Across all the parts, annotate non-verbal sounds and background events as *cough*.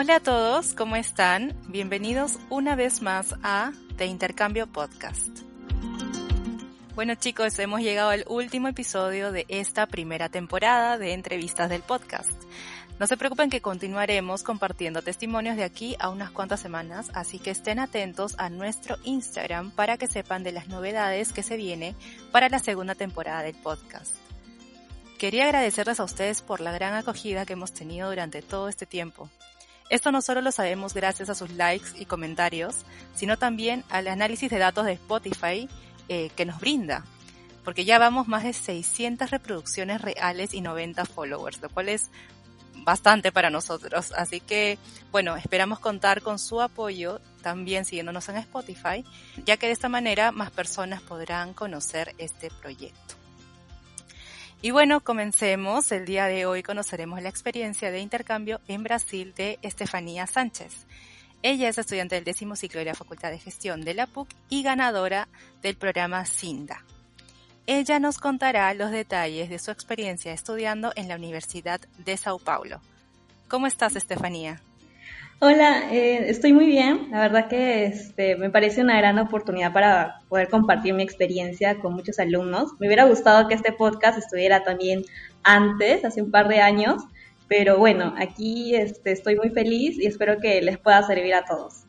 Hola a todos, ¿cómo están? Bienvenidos una vez más a The Intercambio Podcast. Bueno chicos, hemos llegado al último episodio de esta primera temporada de entrevistas del podcast. No se preocupen que continuaremos compartiendo testimonios de aquí a unas cuantas semanas, así que estén atentos a nuestro Instagram para que sepan de las novedades que se viene para la segunda temporada del podcast. Quería agradecerles a ustedes por la gran acogida que hemos tenido durante todo este tiempo. Esto no solo lo sabemos gracias a sus likes y comentarios, sino también al análisis de datos de Spotify eh, que nos brinda, porque ya vamos más de 600 reproducciones reales y 90 followers, lo cual es bastante para nosotros. Así que, bueno, esperamos contar con su apoyo también siguiéndonos en Spotify, ya que de esta manera más personas podrán conocer este proyecto. Y bueno, comencemos. El día de hoy conoceremos la experiencia de intercambio en Brasil de Estefanía Sánchez. Ella es estudiante del décimo ciclo de la Facultad de Gestión de la PUC y ganadora del programa SINDA. Ella nos contará los detalles de su experiencia estudiando en la Universidad de Sao Paulo. ¿Cómo estás, Estefanía? Hola, eh, estoy muy bien. La verdad que este, me parece una gran oportunidad para poder compartir mi experiencia con muchos alumnos. Me hubiera gustado que este podcast estuviera también antes, hace un par de años, pero bueno, aquí este, estoy muy feliz y espero que les pueda servir a todos.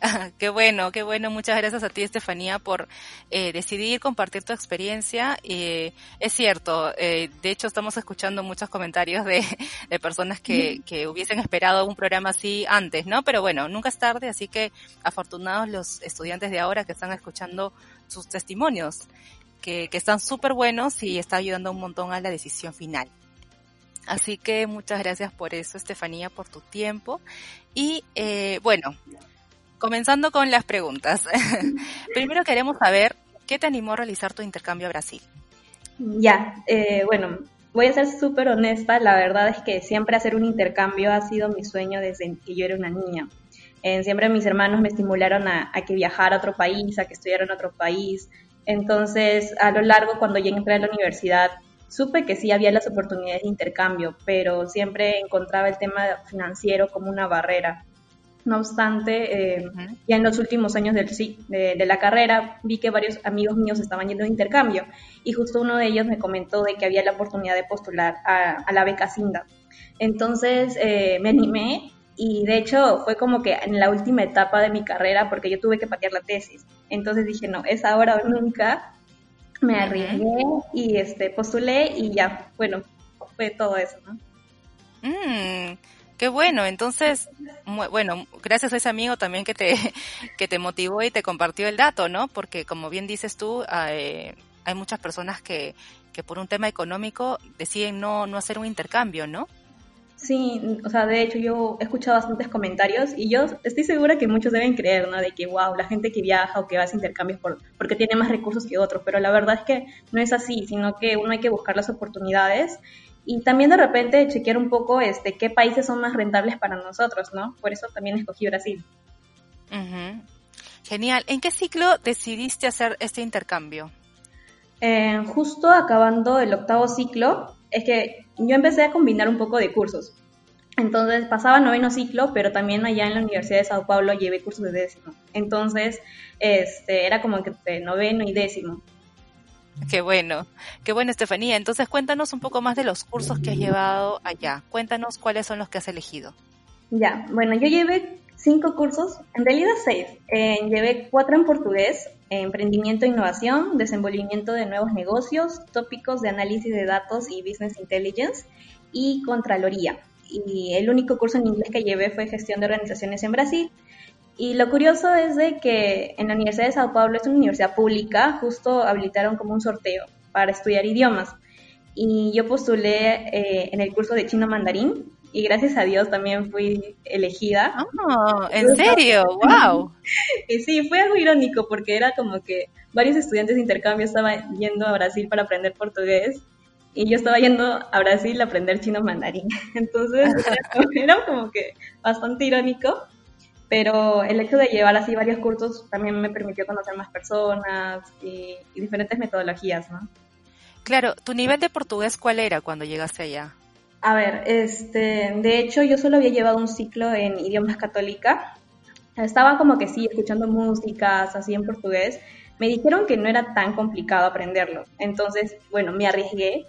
*laughs* qué bueno, qué bueno. Muchas gracias a ti, Estefanía, por eh, decidir compartir tu experiencia. Eh, es cierto, eh, de hecho estamos escuchando muchos comentarios de, *laughs* de personas que, que, hubiesen esperado un programa así antes, ¿no? Pero bueno, nunca es tarde, así que afortunados los estudiantes de ahora que están escuchando sus testimonios, que, que están súper buenos y está ayudando un montón a la decisión final. Así que muchas gracias por eso, Estefanía, por tu tiempo. Y eh, bueno, Comenzando con las preguntas. *laughs* Primero queremos saber qué te animó a realizar tu intercambio a Brasil. Ya, eh, bueno, voy a ser súper honesta. La verdad es que siempre hacer un intercambio ha sido mi sueño desde que yo era una niña. Eh, siempre mis hermanos me estimularon a, que viajara a otro país, a que estudiara en otro país. Entonces, a lo largo, cuando ya entré a la universidad, supe que sí había las oportunidades de intercambio, pero siempre encontraba el tema financiero como una barrera. No obstante, eh, ya en los últimos años del, de, de, la carrera vi que varios amigos míos estaban yendo de intercambio y justo uno de ellos me comentó de que había la oportunidad de postular a, la beca Cinda. Entonces eh, me animé y de hecho fue como que en la última etapa de mi carrera porque yo tuve que patear la tesis. Entonces dije, no, es ahora o nunca. Me arriesgué y este, postulé y ya, bueno, fue todo eso, ¿no? Mm. Qué bueno, entonces, bueno, gracias a ese amigo también que te, *laughs* que te motivó y te compartió el dato, ¿no? Porque como bien dices tú, hay, hay muchas personas que, que por un tema económico deciden no, no hacer un intercambio, ¿no? Sí, o sea, de hecho yo he escuchado bastantes comentarios y yo estoy segura que muchos deben creer, ¿no? De que, wow, la gente que viaja o que hace intercambios por, porque tiene más recursos que otros, pero la verdad es que no es así, sino que uno hay que buscar las oportunidades y también de repente chequear un poco este, qué países son más rentables para nosotros, ¿no? Por eso también escogí Brasil. Genial. ¿En qué ciclo decidiste hacer este intercambio? Eh, justo acabando el octavo ciclo, es que yo empecé a combinar un poco de cursos. Entonces pasaba noveno ciclo, pero también allá en la Universidad de Sao Paulo llevé cursos de décimo. Entonces, este, era como que de noveno y décimo. Qué bueno, qué bueno Estefanía. Entonces cuéntanos un poco más de los cursos que has llevado allá. Cuéntanos cuáles son los que has elegido. Ya, bueno, yo llevé cinco cursos, en realidad seis. Eh, llevé cuatro en portugués, emprendimiento e innovación, desenvolvimiento de nuevos negocios, tópicos de análisis de datos y business intelligence y contraloría. Y el único curso en inglés que llevé fue gestión de organizaciones en Brasil. Y lo curioso es de que en la Universidad de Sao Paulo es una universidad pública, justo habilitaron como un sorteo para estudiar idiomas. Y yo postulé eh, en el curso de chino mandarín y gracias a Dios también fui elegida. Oh, ¿En serio? *laughs* ¡Wow! y sí, fue algo irónico porque era como que varios estudiantes de intercambio estaban yendo a Brasil para aprender portugués y yo estaba yendo a Brasil a aprender chino mandarín. *laughs* Entonces *laughs* era como que bastante irónico, pero el hecho de llevar así varios cursos también me permitió conocer más personas y, diferentes metodologías, ¿no? Claro, ¿tu nivel de portugués cuál era cuando llegaste allá? A ver, este, de hecho yo solo había llevado un ciclo en idiomas católica. Estaba como que sí, escuchando músicas así en portugués. Me dijeron que no era tan complicado aprenderlo. Entonces, bueno, me arriesgué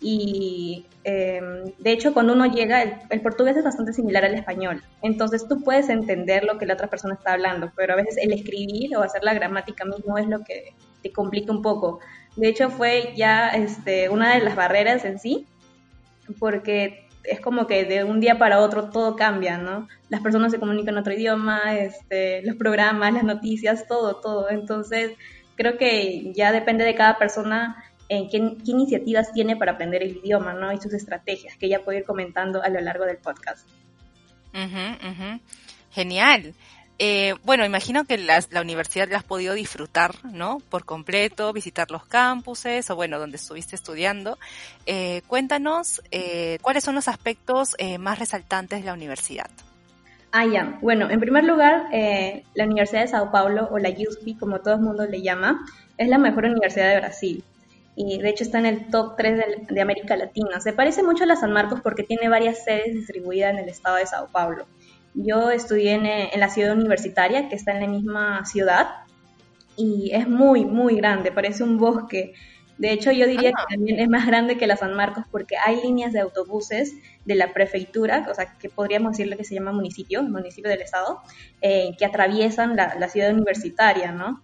y em, de hecho cuando uno llega, el, portugués es bastante similar al español, entonces tú puedes entender lo que la otra persona está hablando, pero a veces el escribir o hacer la gramática mismo es lo que te complica un poco. De hecho fue ya este, una de las barreras en sí, porque es como que de un día para otro todo cambia, ¿no? Las personas se comunican en otro idioma, este, los programas, las noticias, todo, todo. Entonces, creo que ya depende de cada persona en qué, iniciativas tiene para aprender el idioma, ¿no? Y sus estrategias, que ella puede ir comentando a lo largo del podcast. Genial. Eh, bueno, imagino que la universidad la has podido disfrutar, ¿no? Por completo, visitar los campuses o bueno, donde estuviste estudiando. Eh, cuéntanos eh, cuáles son los aspectos más resaltantes de la universidad. Ah, ya. Bueno, en primer lugar, la Universidad de Sao Paulo, o la USP, como todo el mundo le llama, es la mejor universidad de Brasil y de hecho está en el top 3 de, América Latina. Se parece mucho a la San Marcos porque tiene varias sedes distribuidas en el estado de Sao Paulo. Yo estudié en, la ciudad universitaria, que está en la misma ciudad, y es muy, muy grande, parece un bosque. De hecho, yo diría que ah. también es más grande que la San Marcos porque hay líneas de autobuses de la prefectura, o sea, que podríamos decirle que se llama municipio, municipio del estado, eh, que atraviesan la, la ciudad universitaria, ¿no?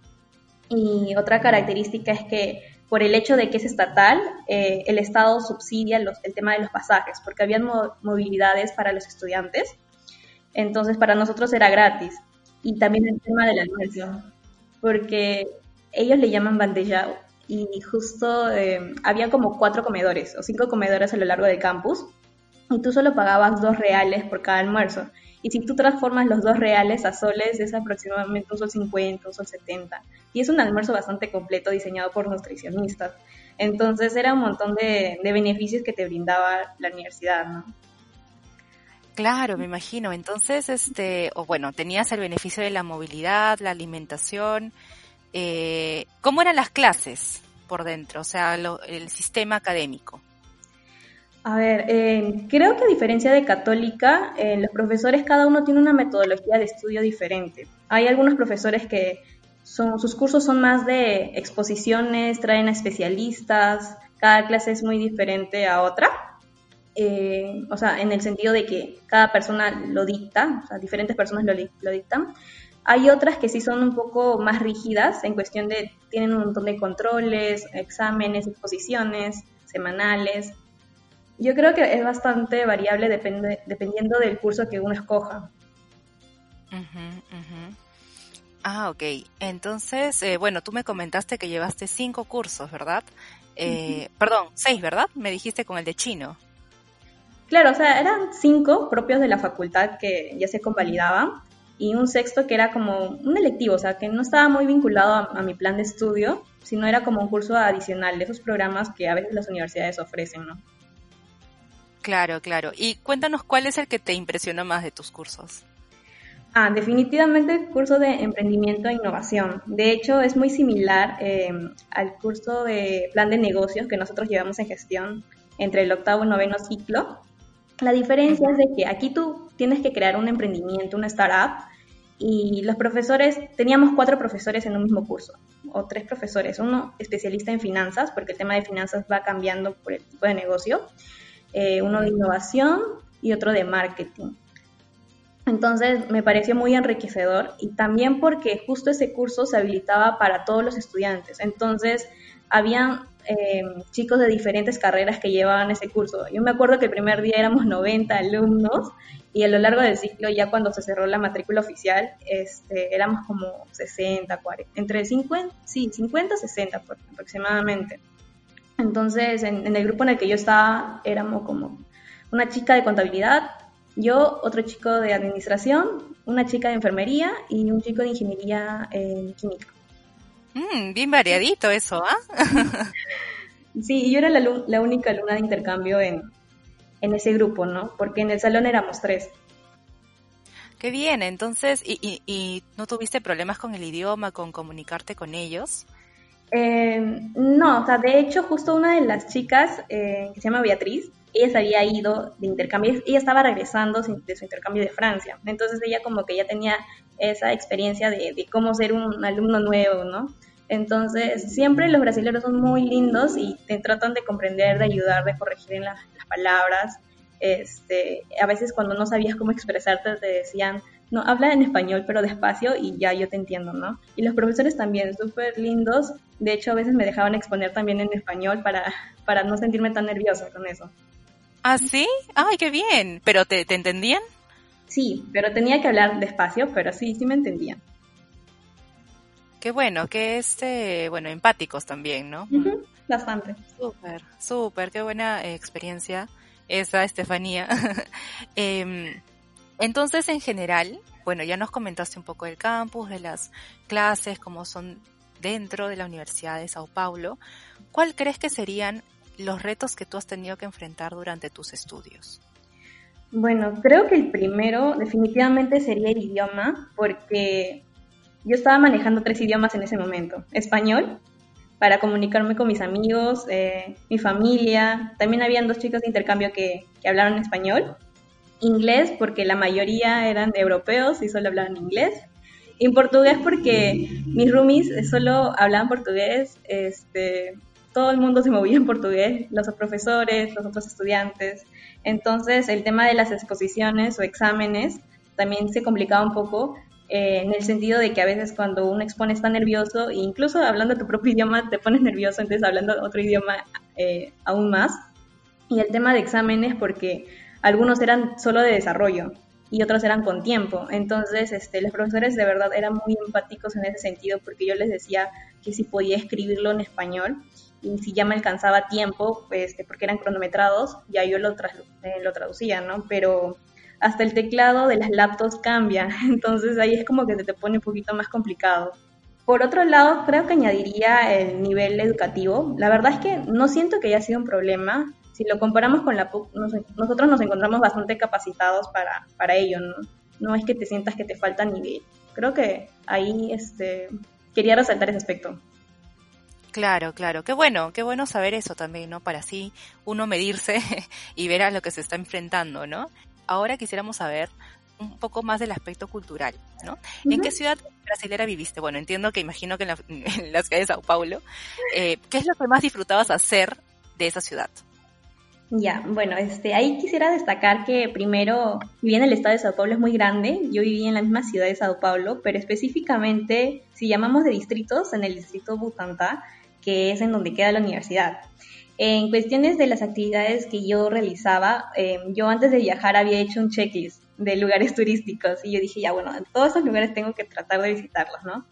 Y otra característica es que por el hecho de que es estatal, eh, el Estado subsidia el tema de los pasajes, porque habían movilidades para los estudiantes, entonces para nosotros era gratis. Y también el tema del almuerzo, porque ellos le llaman bandejao y justo eh, había como cuatro comedores o cinco comedores a lo largo del campus y tú solo pagabas dos reales por cada almuerzo. Y si tú transformas los dos reales a soles, es aproximadamente un sol 50, un sol 70. Y es un almuerzo bastante completo diseñado por nutricionistas. Entonces era un montón de, beneficios que te brindaba la universidad, ¿no? Claro, me imagino. Entonces, este, o bueno, tenías el beneficio de la movilidad, la alimentación. Eh, ¿Cómo eran las clases por dentro? O sea, el sistema académico. A ver, eh, creo que a diferencia de católica, eh, los profesores cada uno tiene una metodología de estudio diferente. Hay algunos profesores que son, sus cursos son más de exposiciones, traen a especialistas, cada clase es muy diferente a otra. Eh, o sea, en el sentido de que cada persona lo dicta, o sea, diferentes personas lo, lo dictan. Hay otras que sí son un poco más rígidas en cuestión de, tienen un montón de controles, exámenes, exposiciones semanales, yo creo que es bastante variable depende, dependiendo del curso que uno escoja. Ah, ok. Entonces, eh, bueno, tú me comentaste que llevaste cinco cursos, ¿verdad? Eh, perdón, seis, ¿verdad? Me dijiste con el de chino. Claro, o sea, eran cinco propios de la facultad que ya se convalidaban y un sexto que era como un electivo, o sea, que no estaba muy vinculado a, a mi plan de estudio, sino era como un curso adicional de esos programas que a veces las universidades ofrecen, ¿no? Claro, claro. Y cuéntanos cuál es el que te impresionó más de tus cursos. Ah, definitivamente el curso de emprendimiento e innovación. De hecho, es muy similar em, al curso de plan de negocios que nosotros llevamos en gestión entre el octavo y noveno ciclo. La diferencia es de que aquí tú tienes que crear un emprendimiento, una startup, y los profesores, teníamos cuatro profesores en un mismo curso, o tres profesores, uno especialista en finanzas, porque el tema de finanzas va cambiando por el tipo de negocio, eh, uno de innovación y otro de marketing. Entonces me pareció muy enriquecedor y también porque justo ese curso se habilitaba para todos los estudiantes. Entonces habían eh, chicos de diferentes carreras que llevaban ese curso. Yo me acuerdo que el primer día éramos *laughs* 90 alumnos y a lo largo del ciclo, ya cuando se cerró la matrícula oficial, este, éramos como 60, 40, entre 50, sí, 50, 60 aproximadamente. Entonces, en, el grupo en el que yo estaba, éramos como una chica de contabilidad, yo, otro chico de administración, una chica de enfermería y un chico de ingeniería en química. Mm, bien variadito eso, ¿ah? *laughs* sí, yo era la, única alumna de intercambio en, ese grupo, ¿no? Porque en el salón éramos tres. Qué bien, entonces, ¿y, y no tuviste problemas con el idioma, con comunicarte con ellos? Eh, no, o sea, de hecho, justo una de las chicas, eh, que se llama Beatriz, ella se había ido de intercambio, ella estaba regresando de su intercambio de Francia, entonces ella como que ya tenía esa experiencia de, cómo ser un alumno nuevo, ¿no? Entonces, siempre los brasileños son muy lindos y te tratan de comprender, de ayudar, de corregir en las palabras. Este, a veces cuando no sabías cómo expresarte te decían, no, habla en español pero despacio y ya yo te entiendo, ¿no? Y los profesores también, súper lindos. De hecho, a veces me dejaban exponer también en español para, para no sentirme tan nerviosa con eso. ¿Ah, sí? ¡Ay, qué bien! ¿Pero te, te entendían? Sí, pero tenía que hablar despacio, pero sí, sí me entendían. Qué bueno, que este, bueno, empáticos también, ¿no? bastante. Súper, súper, qué buena experiencia esa, Estefanía. *laughs* Em, entonces, en general, bueno, ya nos comentaste un poco del campus, de las clases, cómo son dentro de la Universidad de Sao Paulo. ¿Cuál crees que serían los retos que tú has tenido que enfrentar durante tus estudios? Bueno, creo que el primero definitivamente sería el idioma, porque yo estaba manejando tres idiomas en ese momento. Español, para comunicarme con mis amigos, eh, mi familia. También habían dos chicos de intercambio que, que hablaban español. Inglés, porque la mayoría eran europeos y solo hablaban inglés. Y portugués, porque mis roomies solo hablaban portugués. Este, todo el mundo se movía en portugués, los profesores, los otros estudiantes. Entonces, el tema de las exposiciones o exámenes también se complicaba un poco eh, en el sentido de que a veces cuando uno expone está nervioso, e incluso hablando tu propio *laughs* idioma te pones nervioso, entonces hablando otro idioma eh, aún más. Y el tema de exámenes, porque algunos eran solo de desarrollo y otros eran con tiempo. Entonces, este, los profesores de verdad eran muy empáticos en ese sentido, porque yo les decía que si podía escribirlo en español y si ya me alcanzaba tiempo, pues, porque eran cronometrados, ya yo lo, eh, lo traducía, ¿no? Pero hasta el teclado de las laptops cambia, *laughs* entonces ahí es como que se te pone un poquito más complicado. Por otro lado, creo que añadiría el nivel educativo. La verdad es que no siento que haya sido un problema. Si lo comparamos con la PUC, nosotros nos encontramos bastante capacitados para, para ello, ¿no? No es que te sientas que te falta nivel. Creo que ahí este, quería resaltar ese aspecto. Claro, claro. Qué bueno, qué bueno saber eso también, ¿no? Para así uno medirse *laughs* y ver a lo que se está enfrentando, ¿no? ahora quisiéramos saber un poco más del aspecto cultural, ¿no? ¿En qué ciudad brasilera viviste? Bueno, entiendo que imagino que en la, *laughs* ciudad de Sao Paulo. Eh, ¿Qué es lo que más disfrutabas hacer de esa ciudad? Ya, bueno, este, ahí quisiera destacar que primero, si bien el estado de Sao Paulo es muy grande, yo viví en la misma ciudad de Sao Paulo, pero específicamente, si llamamos de distritos, en el distrito Butantá, que es en donde queda la universidad. En cuestiones de las actividades que yo realizaba, eh, yo antes de viajar había hecho un checklist de lugares *laughs* turísticos y yo dije, ya bueno, en todos esos lugares tengo que tratar de visitarlos, ¿no?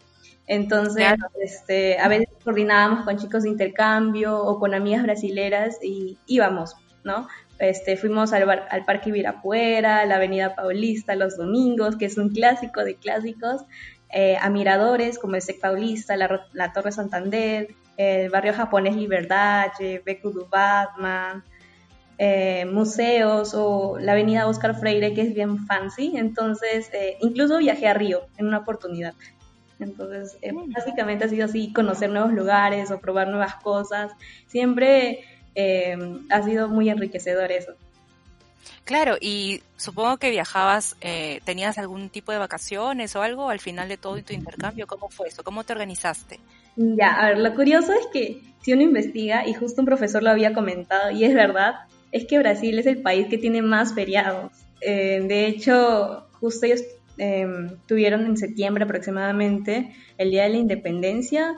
Entonces, este, a veces coordinábamos con chicos de intercambio o con amigas brasileras y íbamos, ¿no? Este, fuimos al, al Parque Ibirapuera, la Avenida Paulista los domingos, que es un clásico de clásicos, eh, a miradores como el SEC Paulista, la, la Torre Santander, el barrio japonés Liberdache, Beku du Batman, eh, museos o la avenida Oscar Freire, que es bien fancy. Entonces, eh, incluso viajé a Río en una oportunidad. Entonces, eh, básicamente ha sido así, conocer nuevos lugares o probar nuevas cosas. Siempre ha sido muy enriquecedor eso. Claro, y supongo que viajabas, ¿tenías algún tipo de vacaciones o algo al final de todo tu intercambio? ¿Cómo fue eso? ¿Cómo te organizaste? Ya, a ver, lo curioso es que si uno investiga, y justo un profesor lo había comentado, y es verdad, es que Brasil es el país que tiene más feriados. Eh, de hecho, justo ellos em, tuvieron en septiembre aproximadamente el Día de la Independencia,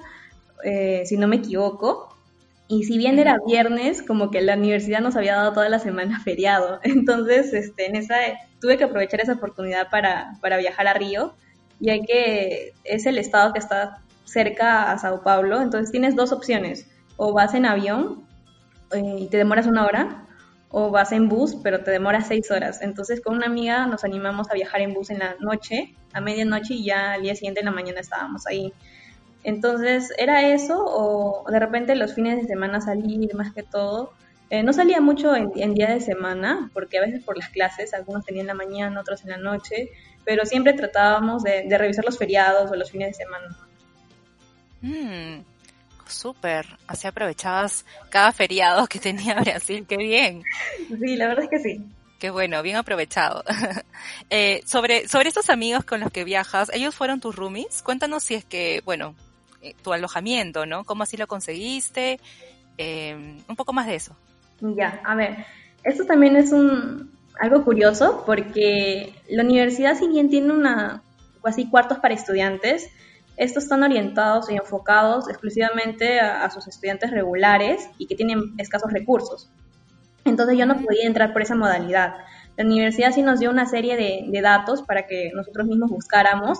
eh, si no me equivoco, y si bien era viernes, como que la universidad nos había dado toda la semana *laughs* feriado. Entonces, este, en esa, tuve que aprovechar esa oportunidad para, para viajar a Río, ya que es el estado que está cerca a Sao Paulo, entonces tienes dos opciones, o vas en avión eh, y te demoras una hora, o vas en bus, pero te demoras seis horas. Entonces con una amiga nos animamos a viajar en bus en la noche, a medianoche, y ya al día siguiente en la mañana estábamos ahí. Entonces era eso, o de repente los fines de semana salir más que todo. Eh, no salía mucho en, día de semana, porque a veces por las clases, algunos tenían en la mañana, otros en la noche, pero siempre tratábamos de, de revisar los feriados o los fines de semana. Mm, Súper, así aprovechabas cada feriado que tenía Brasil, qué bien. Sí, la verdad es que sí. Qué bueno, bien aprovechado. *laughs* eh, sobre, sobre estos amigos con los que viajas, ¿ellos fueron tus roomies? Cuéntanos si es que, bueno, eh, tu alojamiento, ¿no? ¿Cómo así lo conseguiste? Eh, un poco más de eso. Ya, a ver, esto también es un, algo curioso porque la universidad, si bien tiene una, así cuartos para estudiantes, estos están orientados y enfocados exclusivamente a, sus estudiantes regulares y que tienen escasos recursos. Entonces yo no podía entrar por esa modalidad. La universidad sí nos dio una serie de, datos para que nosotros mismos buscáramos,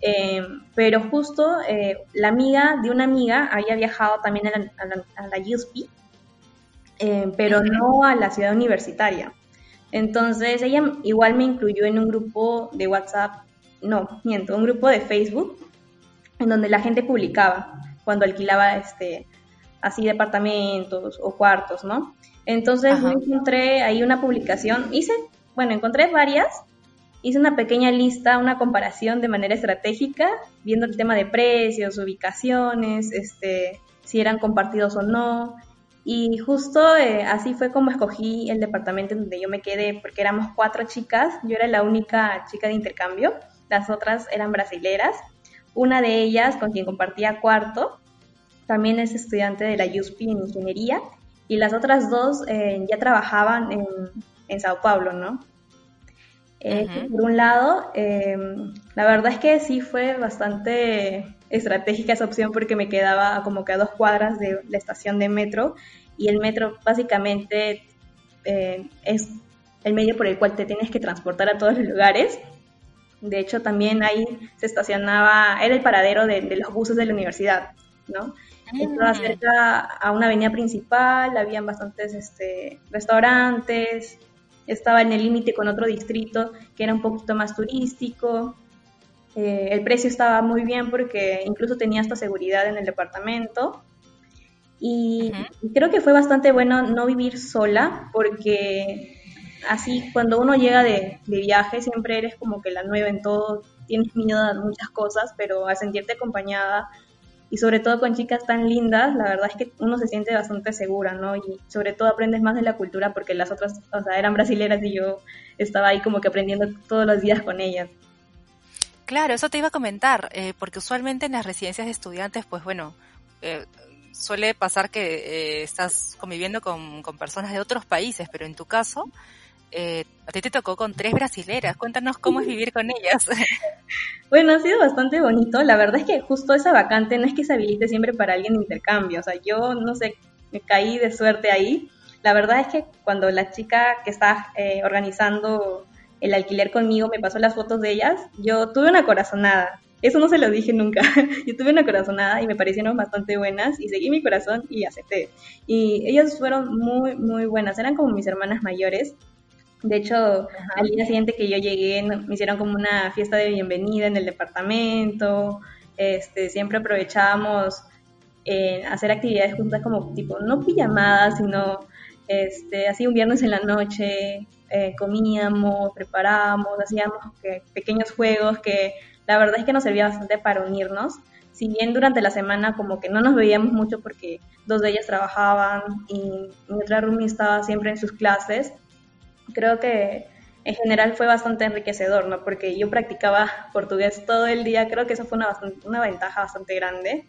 eh, pero justo eh, la amiga de una amiga había viajado también a la, a la, USP, eh, pero no a la ciudad universitaria. Entonces ella igual me incluyó en un grupo de WhatsApp, no, miento, un grupo de Facebook en donde la gente publicaba cuando alquilaba este así departamentos o cuartos, ¿no? Entonces yo encontré ahí una publicación, hice, bueno, encontré varias, hice una pequeña lista, una comparación de manera estratégica, viendo el tema de precios, ubicaciones, este, si eran compartidos o no. Y justo eh, así fue como escogí el departamento en donde yo me quedé, porque éramos cuatro chicas, yo era la única chica de intercambio, las otras eran brasileras una de ellas, con quien compartía cuarto, también es estudiante de la USP en ingeniería y las otras dos eh, ya trabajaban en, Sao Paulo, ¿no? Eh, por un lado, em, la verdad es que sí fue bastante estratégica esa opción porque me quedaba como que a dos cuadras de la estación de metro y el metro básicamente eh, es el medio por el cual te tienes que transportar a todos los lugares de hecho, también ahí se estacionaba, era el paradero de, los buses de la universidad, ¿no? Ah. Estaba cerca a una avenida principal, habían bastantes este, restaurantes, estaba en el límite con otro distrito que era un poquito más turístico. Eh, el precio estaba muy bien porque incluso tenía hasta seguridad en el departamento. Y creo que fue bastante bueno no vivir sola porque así cuando uno llega de, viaje siempre eres como que la nueva en todo, tienes miedo a muchas cosas, pero al sentirte acompañada y sobre todo con chicas tan lindas, la verdad es que uno se siente bastante segura, ¿no? Y sobre todo aprendes más de la cultura porque las otras, o sea, eran brasileras y yo estaba ahí como que aprendiendo todos los días con ellas. Claro, eso te iba a comentar, eh, porque usualmente en las residencias de estudiantes, pues bueno, eh, suele pasar que eh, estás conviviendo con, con, personas de otros países, pero en tu caso eh, a ti te tocó con tres brasileras. Cuéntanos cómo es vivir con ellas. *laughs* Bueno, ha sido bastante bonito. La verdad es que justo esa vacante no es que se habilite siempre para alguien de intercambio. O sea, yo no sé, me caí de suerte ahí. La verdad es que cuando la chica que está eh, organizando el alquiler conmigo me pasó las fotos de ellas, yo tuve una corazonada. Eso no se lo dije nunca. *laughs* Yo tuve una corazonada y me parecieron bastante buenas y seguí mi corazón y acepté. Y ellas fueron muy, muy buenas. Eran como mis hermanas mayores de hecho, al día siguiente que yo llegué, me hicieron como una fiesta de bienvenida en el departamento. Este, siempre aprovechábamos eh, hacer actividades juntas como tipo, no pijamadas, sino este, así un viernes en la noche, eh, comíamos, preparábamos, hacíamos pequeños juegos que la verdad es que nos servía bastante para unirnos. Si bien durante la semana como que no nos veíamos mucho porque dos de ellas trabajaban y mi otra roomie estaba siempre en sus clases, creo que en general fue bastante enriquecedor, ¿no? Porque yo practicaba portugués todo el día, creo que eso fue una, una ventaja bastante grande.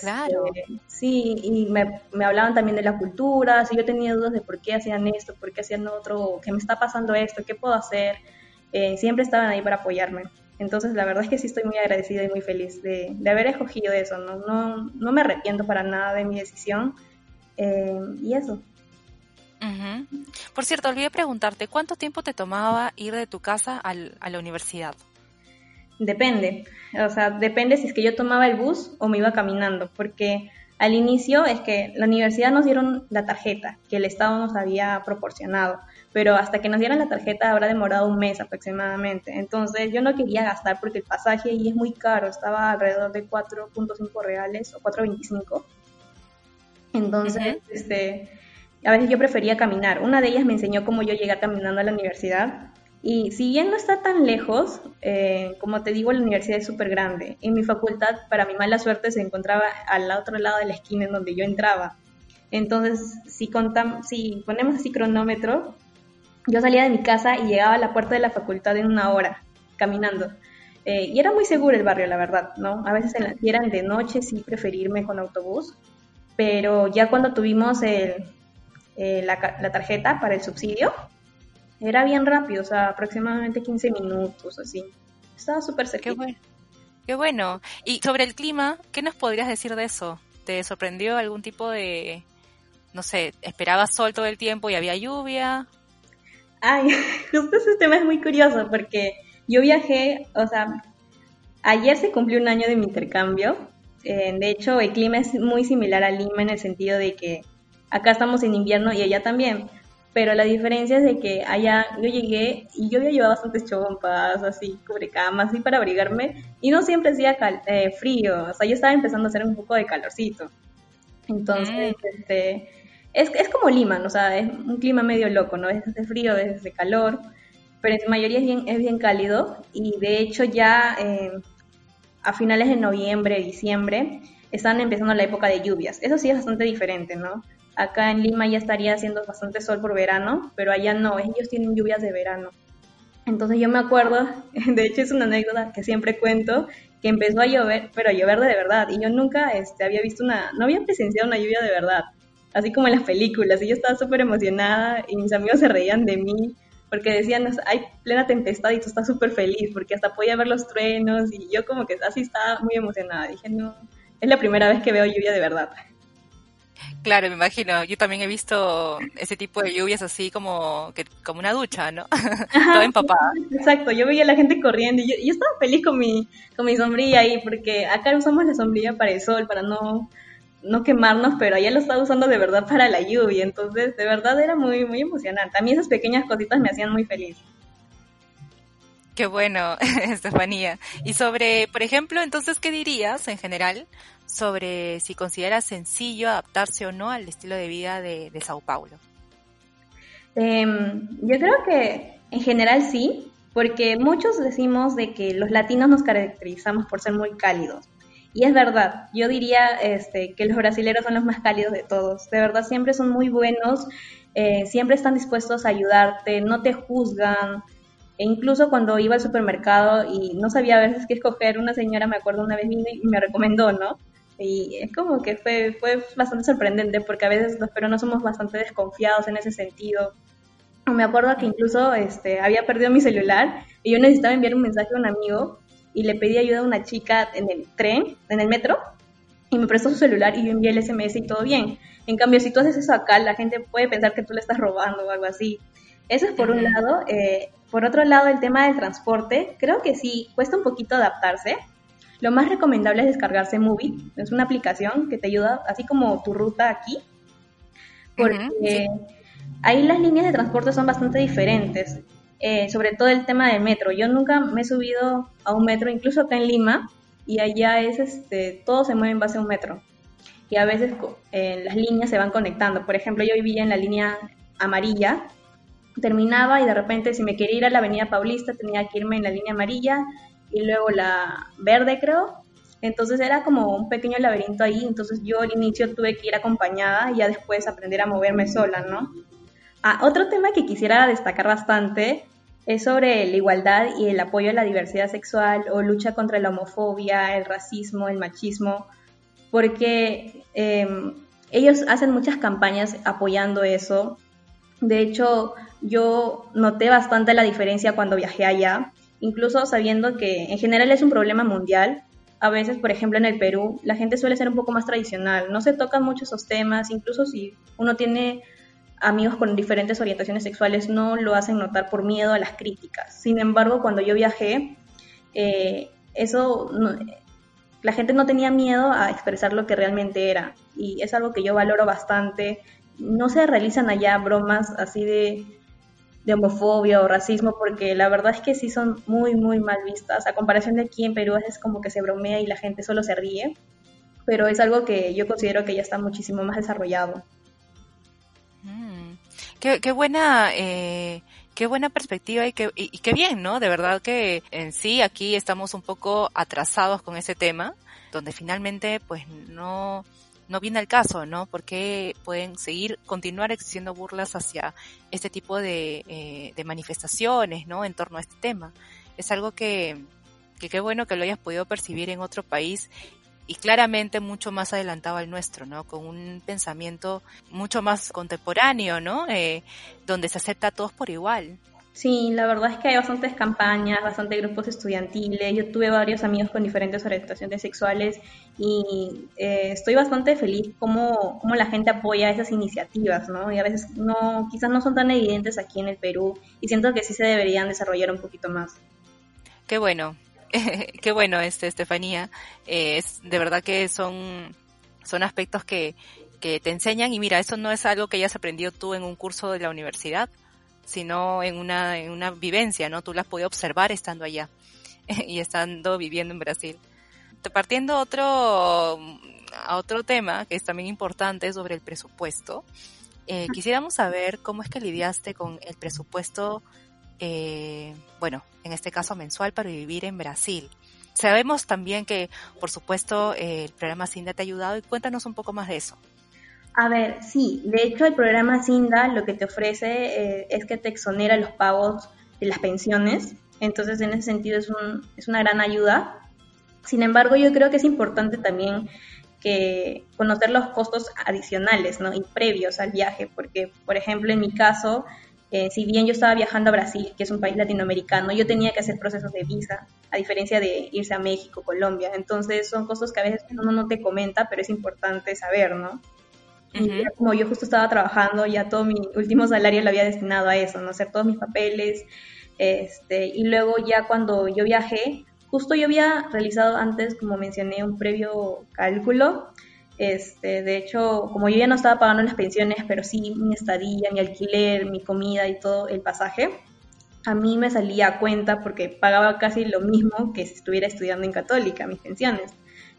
claro. Sí, y me, me, hablaban también de la cultura, si yo tenía dudas de por qué hacían esto, por qué hacían otro, qué me está pasando esto, qué puedo hacer, eh, siempre estaban ahí para apoyarme. Entonces, la verdad es que sí estoy muy agradecida y muy feliz de, de haber escogido eso, ¿no? No, no me arrepiento para nada de mi decisión. Eh, y eso. Por cierto, olvidé preguntarte, ¿cuánto tiempo te tomaba ir de tu casa al, a la universidad? Depende, o sea, depende si es que yo tomaba el bus o me iba caminando, porque al inicio es que la universidad nos dieron la tarjeta que el Estado nos había proporcionado, pero hasta que nos dieran la tarjeta habrá demorado un mes aproximadamente. Entonces yo no quería gastar porque el pasaje ahí es muy caro, estaba alrededor de 4.5 reales o 4.25. Entonces, este a veces yo prefería caminar. Una de ellas me enseñó cómo yo llegar caminando a la universidad Y si bien no está tan lejos, eh, como te digo, la universidad es súper grande. En mi facultad, para mi mala suerte, se encontraba al otro lado de la esquina en donde yo entraba. Entonces, si, contamos, si ponemos así cronómetro, yo salía de mi casa y llegaba a la puerta de la facultad en una hora, caminando. Eh, y era muy seguro el barrio, la verdad, ¿no? A veces en la, eran de noche, sí preferirme con autobús, pero ya cuando tuvimos el, eh, la, la, tarjeta para el subsidio, era bien rápido, o sea, aproximadamente 15 minutos, así. Estaba súper cerca. Qué bueno. Qué bueno. Y sobre el clima, ¿qué nos podrías decir de eso? ¿Te sorprendió algún tipo de, no sé, esperabas sol todo el tiempo y había lluvia? Ay, *laughs* justo ese tema es muy curioso porque yo viajé, o sea, ayer se cumplió un año de mi intercambio. Eh, de hecho, el clima es muy similar a Lima en el sentido de que acá estamos en invierno y allá también pero la diferencia es de que allá yo llegué y yo había llevado bastantes chompas, así, cubrecamas, así para abrigarme, y no siempre hacía eh, frío, o sea, yo estaba empezando a hacer un poco de calorcito. Entonces, mm. este, es, es como Lima, o sea, es un clima medio loco, ¿no? Es de frío, es de calor, pero en su mayoría es bien, es bien cálido, y de hecho ya eh, a finales de noviembre, diciembre, están empezando la época de lluvias. Eso sí es bastante diferente, ¿no? Acá en Lima ya estaría haciendo bastante sol por verano, pero allá no, ellos tienen lluvias de verano. Entonces yo me acuerdo, *laughs* de hecho es una anécdota que siempre cuento, que empezó a llover, pero a llover de verdad. Y yo nunca este, había visto una, no había presenciado una lluvia de verdad, así como en las películas. Y yo estaba súper emocionada y mis amigos se reían de mí porque decían, hay plena tempestad y tú estás súper feliz, porque hasta podía ver los truenos y yo como que así estaba muy emocionada. Dije, no, es la primera vez que veo lluvia de verdad. Claro, me imagino. Yo también he visto ese tipo de lluvias así como que como una ducha, ¿no? *laughs* Todo empapada. Exacto. Yo veía a la gente corriendo y yo, estaba feliz con mi con mi sombrilla ahí porque acá usamos la sombrilla para el sol, para no no quemarnos, pero allá lo estaba usando de verdad para la lluvia. Entonces, de verdad era muy muy emocionante. A mí esas pequeñas cositas me hacían muy feliz. Qué bueno, *laughs* Estefanía. Y sobre, por ejemplo, entonces, ¿qué dirías en general sobre si consideras sencillo adaptarse o no al estilo de vida de, Sao Paulo. Em, yo creo que en general sí, porque muchos decimos de que los latinos nos caracterizamos por ser muy cálidos. Y es verdad, yo diría este, que los brasileños son los más cálidos de todos. De verdad, siempre son muy buenos, eh, siempre están dispuestos a ayudarte, no te juzgan. E incluso cuando iba al supermercado y no sabía a veces qué escoger, una señora, me acuerdo, una vez vino y me recomendó, ¿no? Y es como que fue, fue bastante sorprendente porque a veces los peruanos somos bastante desconfiados en ese sentido. Me acuerdo que incluso este, había perdido mi celular y yo necesitaba enviar un mensaje a un amigo y le pedí ayuda a una chica en el tren, en el metro, y me prestó su celular y yo envié el SMS y todo bien. En cambio, si tú haces eso acá, la gente puede pensar que tú le estás robando o algo así. Eso es por un lado. Eh, por otro lado, el tema del transporte, creo que sí, cuesta un poquito adaptarse, lo más recomendable es descargarse Movie. Es una aplicación que te ayuda, así como tu ruta aquí, porque ahí las líneas de transporte son bastante diferentes. Eh, sobre todo el tema del metro. Yo nunca me he subido a un metro, incluso acá en Lima, y allá es este, todo se mueve en base a un metro. Y a veces eh, las líneas se van conectando. Por ejemplo, yo vivía en la línea amarilla, terminaba y de repente si me quería ir a la avenida Paulista tenía que irme en la línea amarilla y luego la verde, creo. Entonces era como un pequeño laberinto ahí, entonces yo al inicio tuve que ir acompañada y ya después aprender a moverme sola, ¿no? Ah, otro tema que quisiera destacar bastante es sobre la igualdad y el apoyo a la diversidad sexual o lucha contra la homofobia, el racismo, el machismo, porque em, ellos hacen muchas campañas apoyando eso. De hecho, yo noté bastante la diferencia cuando viajé allá incluso sabiendo que en general es un problema mundial. A veces, por ejemplo, en el Perú, la gente suele ser un poco más tradicional, no se tocan mucho esos temas, incluso si uno tiene amigos con diferentes orientaciones sexuales, no lo hacen notar por miedo a las críticas. Sin embargo, cuando yo viajé, eh, eso, la gente no tenía miedo a expresar lo que realmente era, y es algo que yo valoro bastante. No se realizan allá bromas así de de homofobia o racismo, porque la verdad es que sí son muy, muy mal vistas. A comparación de aquí en Perú es como que se bromea y la gente solo se ríe, pero es algo que yo considero que ya está muchísimo más desarrollado. Mm. Qué, buena, eh, qué buena perspectiva y qué, y, qué bien, ¿no? De verdad que en sí aquí estamos un poco atrasados con ese tema, donde finalmente pues no, no viene al caso, ¿no? Porque pueden seguir, continuar existiendo burlas hacia este tipo de, eh, de manifestaciones, ¿no? En torno a este tema. Es algo que, que qué bueno que lo hayas podido percibir en otro país y claramente mucho más adelantado al nuestro, ¿no? Con un pensamiento mucho más contemporáneo, ¿no? Eh, donde se acepta a todos por igual. Sí, la verdad es que hay bastantes campañas, bastantes grupos estudiantiles. Yo tuve varios amigos con diferentes orientaciones sexuales y eh, estoy bastante feliz como, como la gente apoya esas iniciativas, ¿no? Y a veces no, quizás no son tan evidentes aquí en el Perú y siento que sí se deberían desarrollar un poquito más. Qué bueno, *laughs* qué bueno, este, Estefanía. es, de verdad que son, son aspectos que, que te enseñan y mira, eso no es algo que hayas aprendido tú en un curso de la universidad, sino en una, en una vivencia, ¿no? Tú la has podido observar estando allá *laughs* y estando viviendo en Brasil. Partiendo otro, a otro tema que es también importante sobre el presupuesto, eh, quisiéramos saber cómo es que lidiaste con el presupuesto eh, bueno, en este caso mensual para vivir en Brasil. Sabemos también que, por supuesto, el programa Cinda te ha ayudado y cuéntanos un poco más de eso. A ver, sí, de hecho el programa Cinda lo que te ofrece eh, es que te exonera los pagos de las pensiones, entonces en ese sentido es, un, es una gran ayuda. Sin embargo, yo creo que es importante también que conocer los costos adicionales ¿no? y previos al viaje, porque, por ejemplo, en mi caso, eh, si bien yo estaba viajando a Brasil, que es un país latinoamericano, yo tenía que hacer procesos de visa, a diferencia de irse a México, Colombia. Entonces son cosas que a veces uno no te comenta, pero es importante saber, ¿no? Y como yo justo estaba trabajando, ya todo mi último salario lo había destinado a eso, ¿no? Hacer todos mis papeles. Este, y luego ya cuando yo viajé, justo yo había realizado antes, como mencioné, un previo cálculo este, de hecho, como yo ya no estaba pagando las pensiones, pero sí mi estadía, mi alquiler, mi comida y todo el pasaje, a mí me salía a cuenta porque pagaba casi lo mismo que si estuviera estudiando en católica, mis pensiones.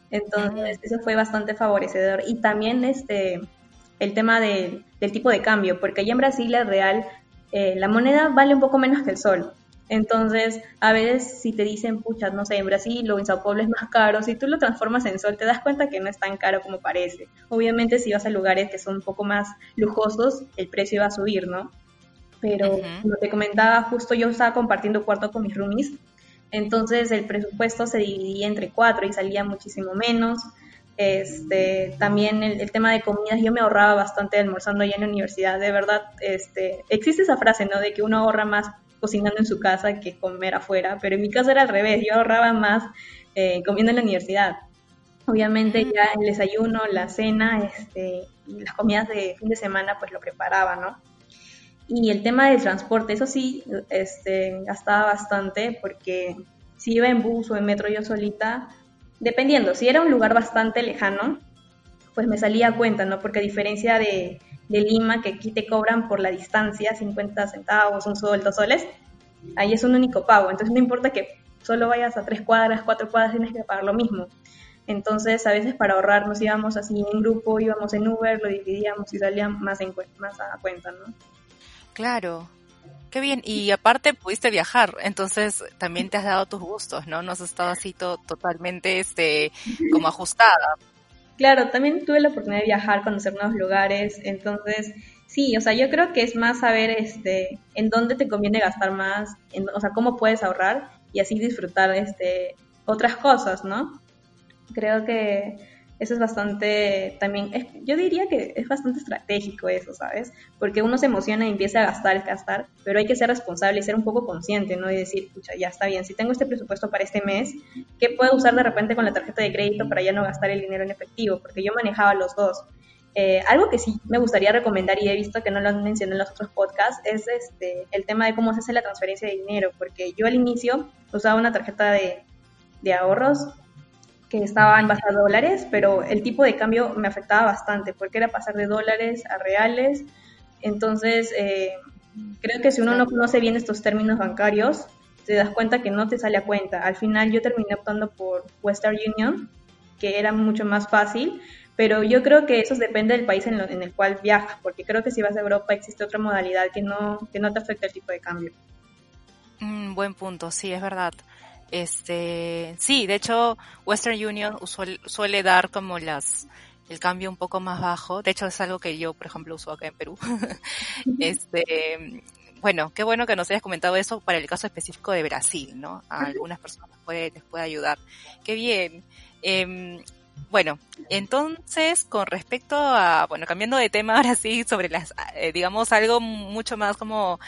Entonces, eso fue bastante favorecedor. Y también este, el tema del tipo de cambio, porque allá en Brasil el real, eh, la moneda vale un poco menos que el sol. Entonces, a veces si te dicen, pucha, no sé, en Brasil o en Sao Paulo es más caro, si tú lo transformas en sol, te das cuenta que no es tan caro como parece. Obviamente, si vas a lugares que son un poco más lujosos, el precio va a subir, ¿no? Pero, como te comentaba, justo yo estaba compartiendo cuarto con mis roomies, entonces el presupuesto se dividía entre cuatro y salía muchísimo menos. Este, también el, tema de comidas, yo me ahorraba bastante almorzando allá en la universidad, de verdad, este, existe esa frase, ¿no? De que uno ahorra más cocinando en su casa que comer afuera, pero en mi caso era al revés, yo ahorraba más eh, comiendo en la universidad. Obviamente ya el desayuno, la cena este, y las comidas de fin de semana pues lo preparaba, ¿no? Y el tema del transporte, eso sí, este, gastaba bastante porque si iba en bus o en metro yo solita, dependiendo, si era un lugar bastante lejano, pues me salía a cuenta, ¿no? Porque a diferencia de, Lima, que aquí te cobran por la distancia 50 centavos, un sol, dos soles, ahí es un único pago. Entonces no importa que solo vayas a tres cuadras, cuatro cuadras, tienes que pagar lo mismo. Entonces a veces para ahorrar nos íbamos así en grupo, íbamos en Uber, lo dividíamos y salía más, en, más a cuenta, ¿no? Claro, Qué bien, y aparte pudiste viajar, entonces también te has dado tus gustos, ¿no? No has estado así totalmente este, como ajustada. Claro, también tuve la oportunidad de viajar, conocer nuevos lugares, entonces sí, o sea, yo creo que es más saber este, en dónde te conviene gastar más, o sea, cómo puedes ahorrar y así disfrutar este, otras cosas, ¿no? Creo que eso es bastante, también, yo diría que es bastante estratégico eso, ¿sabes? Porque uno se emociona y empieza a gastar, gastar, pero hay que ser responsable y ser un poco consciente, ¿no? Y decir, pucha, ya está bien, si tengo este presupuesto para este mes, ¿qué puedo usar de repente con la tarjeta de crédito para ya no gastar el dinero en efectivo? Porque yo manejaba los dos. Eh, algo que sí me gustaría recomendar y he visto que no lo han mencionado en los otros podcasts es este, el tema de cómo se hace la transferencia de dinero, porque yo al inicio usaba una tarjeta de, de ahorros que estaba en dólares, pero el tipo de cambio me afectaba bastante porque era pasar de dólares a reales. Entonces, eh, creo que si uno no conoce bien estos términos bancarios, te das cuenta que no te sale a cuenta. Al final yo terminé optando por Western Union, que era mucho más fácil, pero yo creo que eso depende del país en, en, el cual viajas, porque creo que si vas a Europa existe otra modalidad que no, que no te afecta el tipo de cambio. Mm, buen punto, sí, es verdad. Este, sí, de hecho, Western Union suele, suele dar como las, el cambio un poco más bajo. De hecho, es algo que yo, por ejemplo, uso acá en Perú. *laughs* este, bueno, qué bueno que nos hayas comentado eso para el caso específico de Brasil, ¿no? A algunas personas puede, les puede ayudar. Qué bien. Eh, bueno, entonces, con respecto a, bueno, cambiando de tema *laughs* ahora sí, sobre las, eh, digamos, algo mucho más como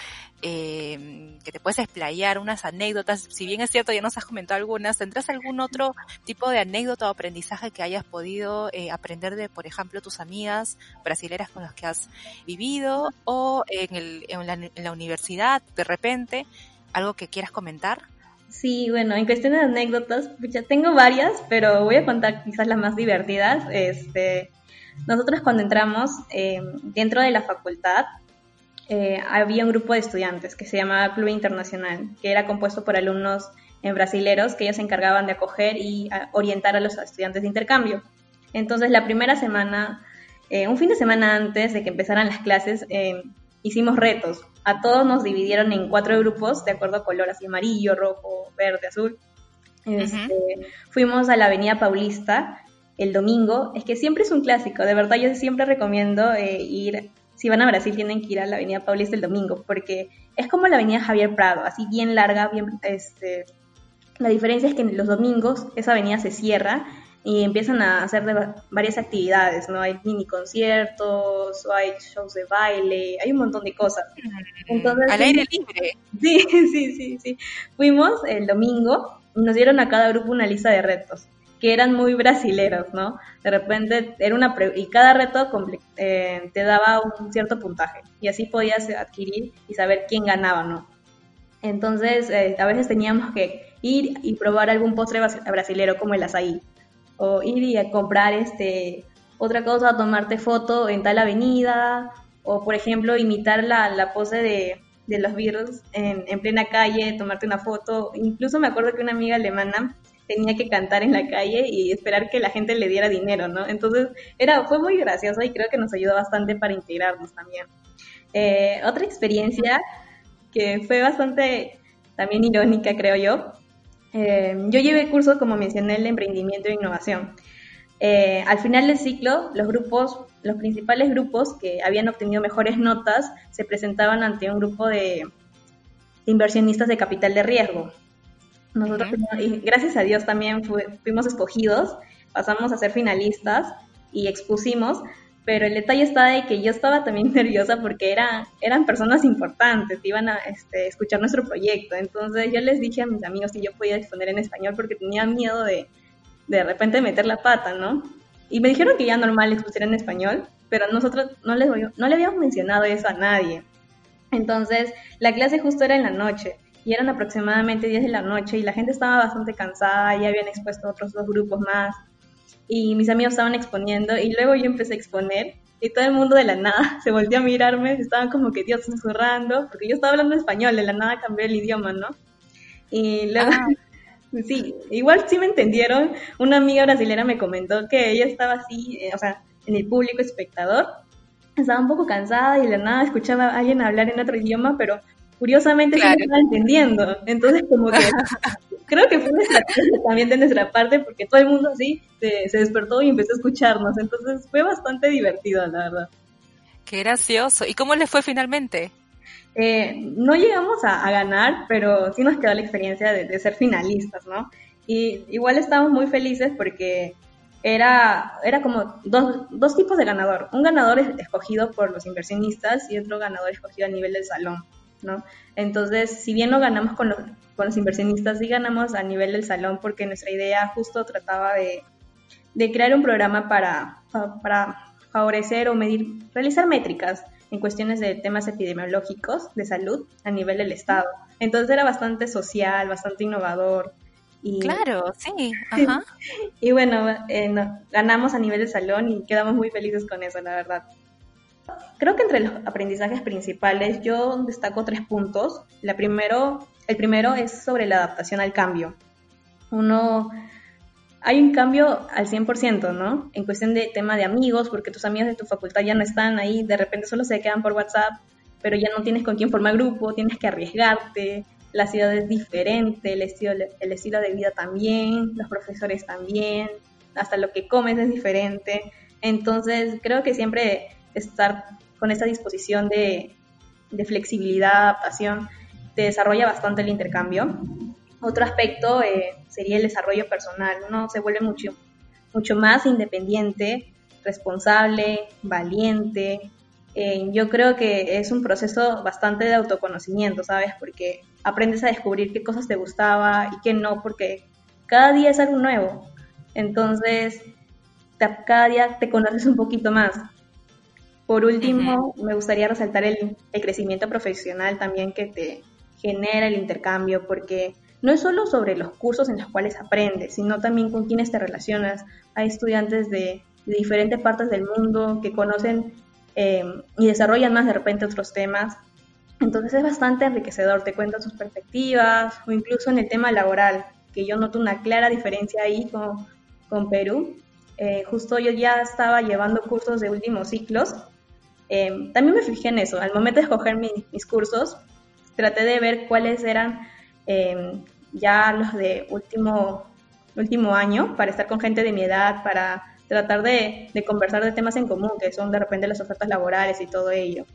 eh, que te puedes explayar, unas anécdotas, si bien es cierto, ya nos has comentado algunas, ¿tendrás algún otro tipo de anécdota o aprendizaje que hayas podido eh, aprender de, por ejemplo, tus amigas brasileras con las que has vivido o en, el, la, en la universidad, de repente, algo que quieras comentar? Sí, bueno, en cuestión de anécdotas, ya tengo varias, pero voy a contar quizás las más divertidas. Este, nosotros cuando entramos eh, dentro de la facultad, eh, había un grupo de estudiantes que se llamaba Club Internacional, que era compuesto por alumnos en brasileros que ellos se encargaban de acoger y orientar a los estudiantes de intercambio. Entonces, la primera semana, eh, un fin de semana antes de que empezaran las clases, hicimos retos a todos nos dividieron en cuatro grupos de acuerdo a color, así amarillo, rojo, verde, azul. Este, fuimos a la Avenida Paulista el domingo. Es que siempre es un clásico, de verdad yo siempre recomiendo eh, ir, si van a Brasil tienen que ir a la Avenida Paulista el domingo, porque es como la Avenida Javier Prado, así bien larga, bien, este, la diferencia es que en los domingos esa avenida se cierra y empiezan a hacer varias actividades, ¿no? Hay mini conciertos, o hay shows de baile, hay un montón de cosas. Mm, Entonces, Al aire libre. *laughs* Sí, sí, sí, sí. Fuimos el domingo y nos dieron a cada grupo una lista de retos que eran muy brasileros, ¿no? De repente era una y cada reto eh, te daba un cierto puntaje y así podías adquirir y saber quién ganaba, ¿no? Entonces, eh, a veces teníamos que ir y probar algún postre brasilero como el azaí o ir y a comprar este otra cosa, tomarte foto en tal avenida, o por ejemplo imitar la, la pose de, de los Beatles en, en, plena calle, tomarte una foto. Incluso me acuerdo que una amiga alemana tenía que cantar en la calle y esperar que la gente le diera dinero, ¿no? Entonces era, fue muy gracioso y creo que nos ayudó bastante para integrarnos también. Eh, otra experiencia que fue bastante también irónica, creo yo, eh, yo llevé cursos, como mencioné, el emprendimiento e innovación. Eh, al final del ciclo, los grupos, los principales grupos que habían obtenido mejores notas se presentaban ante un grupo de, inversionistas de capital de riesgo. Nosotros, y gracias a Dios también fuimos escogidos, pasamos a ser finalistas y expusimos pero el detalle está de que yo estaba también *laughs* nerviosa porque era, eran personas importantes, iban a este, escuchar nuestro proyecto. Entonces yo les dije a mis amigos si yo podía exponer en español porque tenía miedo de de repente meter la pata, ¿no? Y me dijeron que ya normal expusiera en español, pero nosotros no, les, no le habíamos mencionado eso a nadie. Entonces la clase justo era en la noche y eran aproximadamente 10 de la noche y la gente estaba bastante cansada, ya habían expuesto otros dos grupos más y mis amigos estaban exponiendo y luego yo empecé a exponer y todo el mundo de la nada *laughs* se volvió a mirarme, estaban como que Dios susurrando, porque yo estaba hablando español, de la nada cambié el idioma, ¿no? Y luego, ah. *laughs* sí, igual sí me entendieron, una amiga brasileña me comentó que ella estaba así, eh, o sea, en el público espectador, estaba un poco cansada y de la nada escuchaba a alguien hablar en otro idioma, pero curiosamente me estaba entendiendo, entonces como que *laughs* creo que fue una estrategia también de nuestra parte porque todo el mundo así se, despertó y empezó a escucharnos. Entonces fue bastante divertido, la verdad. Qué gracioso. ¿Y cómo les fue finalmente? Eh, no llegamos a, ganar, pero sí nos quedó la experiencia de, ser finalistas, ¿no? Y igual estábamos muy felices porque era, era como dos, dos tipos de ganador. Un ganador escogido por los inversionistas y otro ganador escogido a nivel del salón. ¿No? Entonces, si bien no ganamos con los, con los inversionistas, sí ganamos a nivel del salón porque nuestra idea justo trataba de, crear un programa para, para favorecer o medir, realizar métricas en cuestiones de temas epidemiológicos de salud a nivel del Estado. Entonces era bastante social, bastante innovador. Y, claro, sí. *laughs* Ajá. y bueno, eh, ganamos a nivel del salón y quedamos muy felices con eso, la verdad. Creo que entre los aprendizajes principales yo destaco tres puntos. La primero, el primero es sobre la adaptación al cambio. Uno, hay un cambio al 100%, ¿no? En cuestión de tema de amigos, porque tus amigos de tu facultad ya no están ahí, de repente solo se quedan por WhatsApp, pero ya no tienes con quién formar grupo, tienes que arriesgarte, la ciudad es diferente, el estilo, el estilo de vida también, los profesores también, hasta lo que comes es diferente. Entonces, creo que siempre estar con esta disposición de, de flexibilidad, adaptación, te desarrolla bastante el intercambio. Otro aspecto eh, sería el desarrollo personal. Uno se vuelve mucho, mucho más independiente, responsable, valiente. Eh, yo creo que es un proceso bastante de autoconocimiento, ¿sabes? Porque aprendes a descubrir qué cosas te gustaba y qué no, porque cada día es algo nuevo. Entonces, cada día te conoces un poquito más. Por último, me gustaría resaltar el, el, crecimiento profesional también que te genera el intercambio, porque no es solo sobre los cursos en los cuales aprendes, sino también con quienes te relacionas. Hay estudiantes de, diferentes partes del mundo que conocen eh, y desarrollan más de repente otros temas. Entonces es bastante enriquecedor, te cuentan sus perspectivas o incluso en el tema laboral, que yo noto una clara diferencia ahí con, con Perú. Eh, justo yo ya estaba llevando cursos de últimos ciclos. Eh, también me fijé en eso. Al momento de escoger mis cursos, traté de ver cuáles eran Em, ya los de último, último año para estar con gente de mi edad, para tratar de, conversar de temas en común, que son de repente las ofertas laborales y todo ello.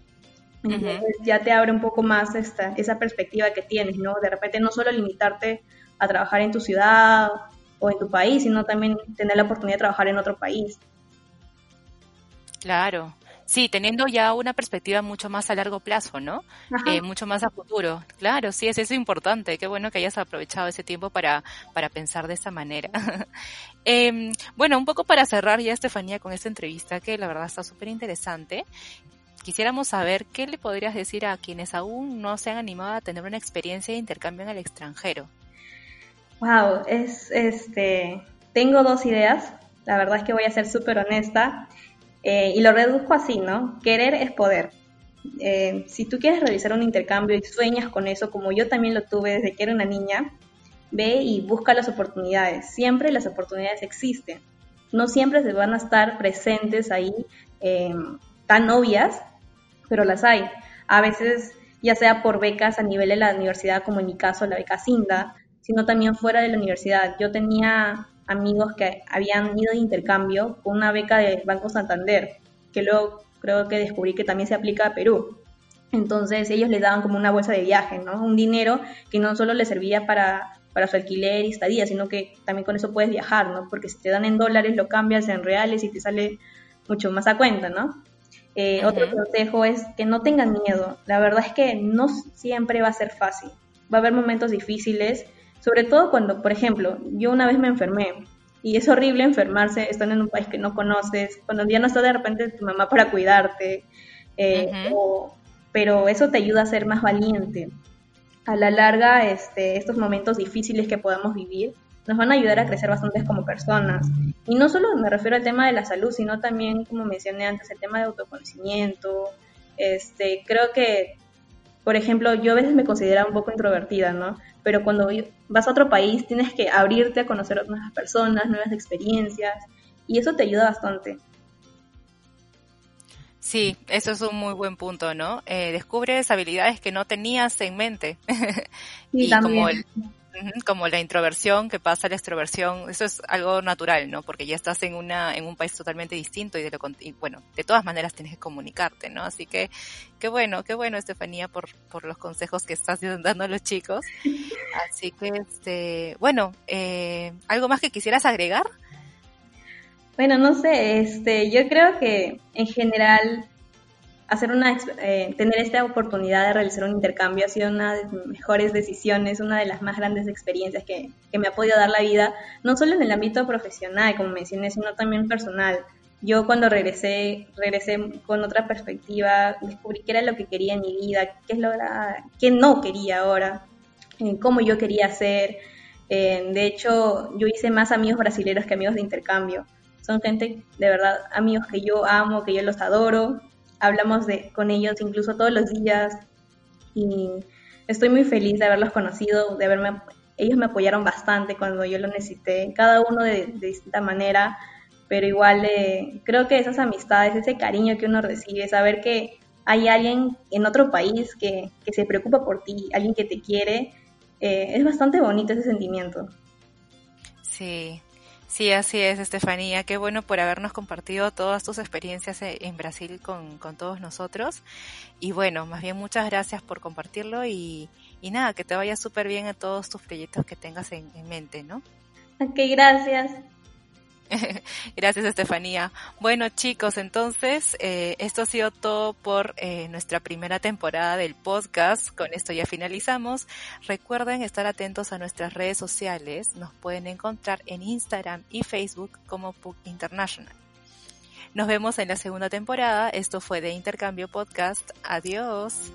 Entonces ya te abre un poco más esta, esa perspectiva que tienes, ¿no? De repente no solo limitarte a trabajar en tu ciudad o en tu país, sino también tener la oportunidad de trabajar en otro país. Claro, Sí, teniendo ya una perspectiva mucho más a largo plazo, ¿no? Eh, mucho más a futuro. Claro, sí, es eso importante. Qué bueno que hayas aprovechado ese tiempo para, para pensar de esta manera. *laughs* eh, bueno, un poco para cerrar ya, Estefanía, con esta entrevista que la verdad está súper interesante. Quisiéramos saber qué le podrías decir a quienes aún no se han animado a tener una experiencia de intercambio en el extranjero. Wow, es este. Tengo dos ideas. La verdad es que voy a ser súper honesta. Eh, y lo reduzco así, ¿no? Querer es poder. Eh, si tú quieres realizar un intercambio y sueñas con eso, como yo también lo tuve desde que era una niña, ve y busca las oportunidades. Siempre las oportunidades existen. No siempre se van a estar presentes ahí em, tan obvias, pero las hay. A veces, ya sea por becas a nivel de la universidad, como en mi caso la beca Cinda, sino también fuera de la universidad. Yo tenía amigos que habían ido de intercambio con una beca de Banco Santander, que luego creo que descubrí que también se aplica a Perú. Entonces ellos les daban como una bolsa de viaje, ¿no? Un dinero que no solo les servía para, para su alquiler y estadía, sino que también con eso puedes viajar, ¿no? Porque si te dan en dólares, lo cambias en reales y te sale mucho más a cuenta, ¿no? Eh, otro consejo es que no tengan miedo. La verdad es que no siempre va a ser fácil. Va a haber momentos difíciles sobre todo cuando, por ejemplo, yo una vez me enfermé y es horrible enfermarse estando en un país que no conoces, cuando ya no está de repente tu mamá para cuidarte, eh, pero eso te ayuda a ser más valiente. A la larga, este, estos momentos difíciles que podamos vivir nos van a ayudar a crecer bastante como personas. Y no solo me refiero al tema de la salud, sino también, como mencioné antes, el tema de autoconocimiento. Este, creo que, por ejemplo, yo a veces me considero un poco introvertida, ¿no? pero cuando vas a otro país tienes que abrirte a conocer nuevas personas, nuevas experiencias, y eso te ayuda bastante. Sí, eso es un muy buen punto, ¿no? Eh, descubres habilidades que no tenías en mente. *laughs* y como el, como la introversión que pasa a la extroversión, eso es algo natural, ¿no? Porque ya estás en una en un país totalmente distinto y, de lo, y bueno, de todas maneras tienes que comunicarte, ¿no? Así que qué bueno, qué bueno Estefanía por por los consejos que estás *laughs* dando a los chicos. Así que este, bueno, eh, algo más que quisieras agregar? Bueno, no sé, este, yo creo que en general hacer una, eh, tener esta oportunidad de realizar un intercambio ha sido una de mis mejores decisiones, una de las más grandes experiencias que, que, me ha podido dar la vida, no solo en el ámbito profesional, como mencioné, sino también personal. Yo cuando regresé, regresé con otra perspectiva, descubrí qué era lo que quería en mi vida, qué es lo qué no quería ahora, eh, cómo yo quería ser. Eh, de hecho, yo hice más amigos brasileños que amigos de intercambio. Son gente, de verdad, amigos que yo amo, que yo los adoro, hablamos de, con ellos incluso todos los días. Y estoy muy feliz de haberlos conocido, de haberme ellos me apoyaron bastante cuando yo lo necesité, cada uno de, distinta manera, pero igual eh, creo que esas amistades, ese cariño que uno recibe, saber que hay alguien en otro país que, que se preocupa por ti, alguien que te quiere, eh, es bastante bonito ese sentimiento. Sí, Sí, así es, Estefanía. Qué bueno por habernos compartido todas tus experiencias e, en Brasil con, todos nosotros. Y bueno, más bien muchas gracias por compartirlo y, nada, que te vaya súper bien en todos tus proyectos que tengas en, en mente, ¿no? Ok, gracias. *laughs* Gracias, Estefanía. Bueno, chicos, entonces, eh, esto ha sido todo por eh, nuestra primera temporada del podcast. Con esto ya finalizamos. Recuerden estar atentos a nuestras redes sociales. Nos pueden encontrar en Instagram y Facebook como PUC International. Nos vemos en la segunda temporada. Esto fue de Intercambio Podcast. Adiós.